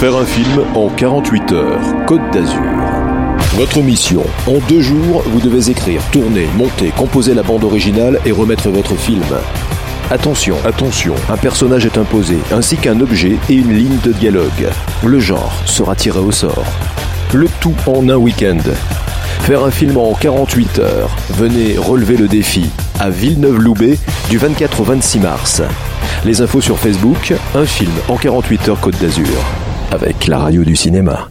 Faire un film en 48 heures, Côte d'Azur. Votre mission, en deux jours, vous devez écrire, tourner, monter, composer la bande originale et remettre votre film. Attention, attention, un personnage est imposé, ainsi qu'un objet et une ligne de dialogue. Le genre sera tiré au sort. Le tout en un week-end. Faire un film en 48 heures. Venez relever le défi à Villeneuve-Loubet du 24 au 26 mars. Les infos sur Facebook, un film en 48 heures Côte d'Azur avec la radio du cinéma.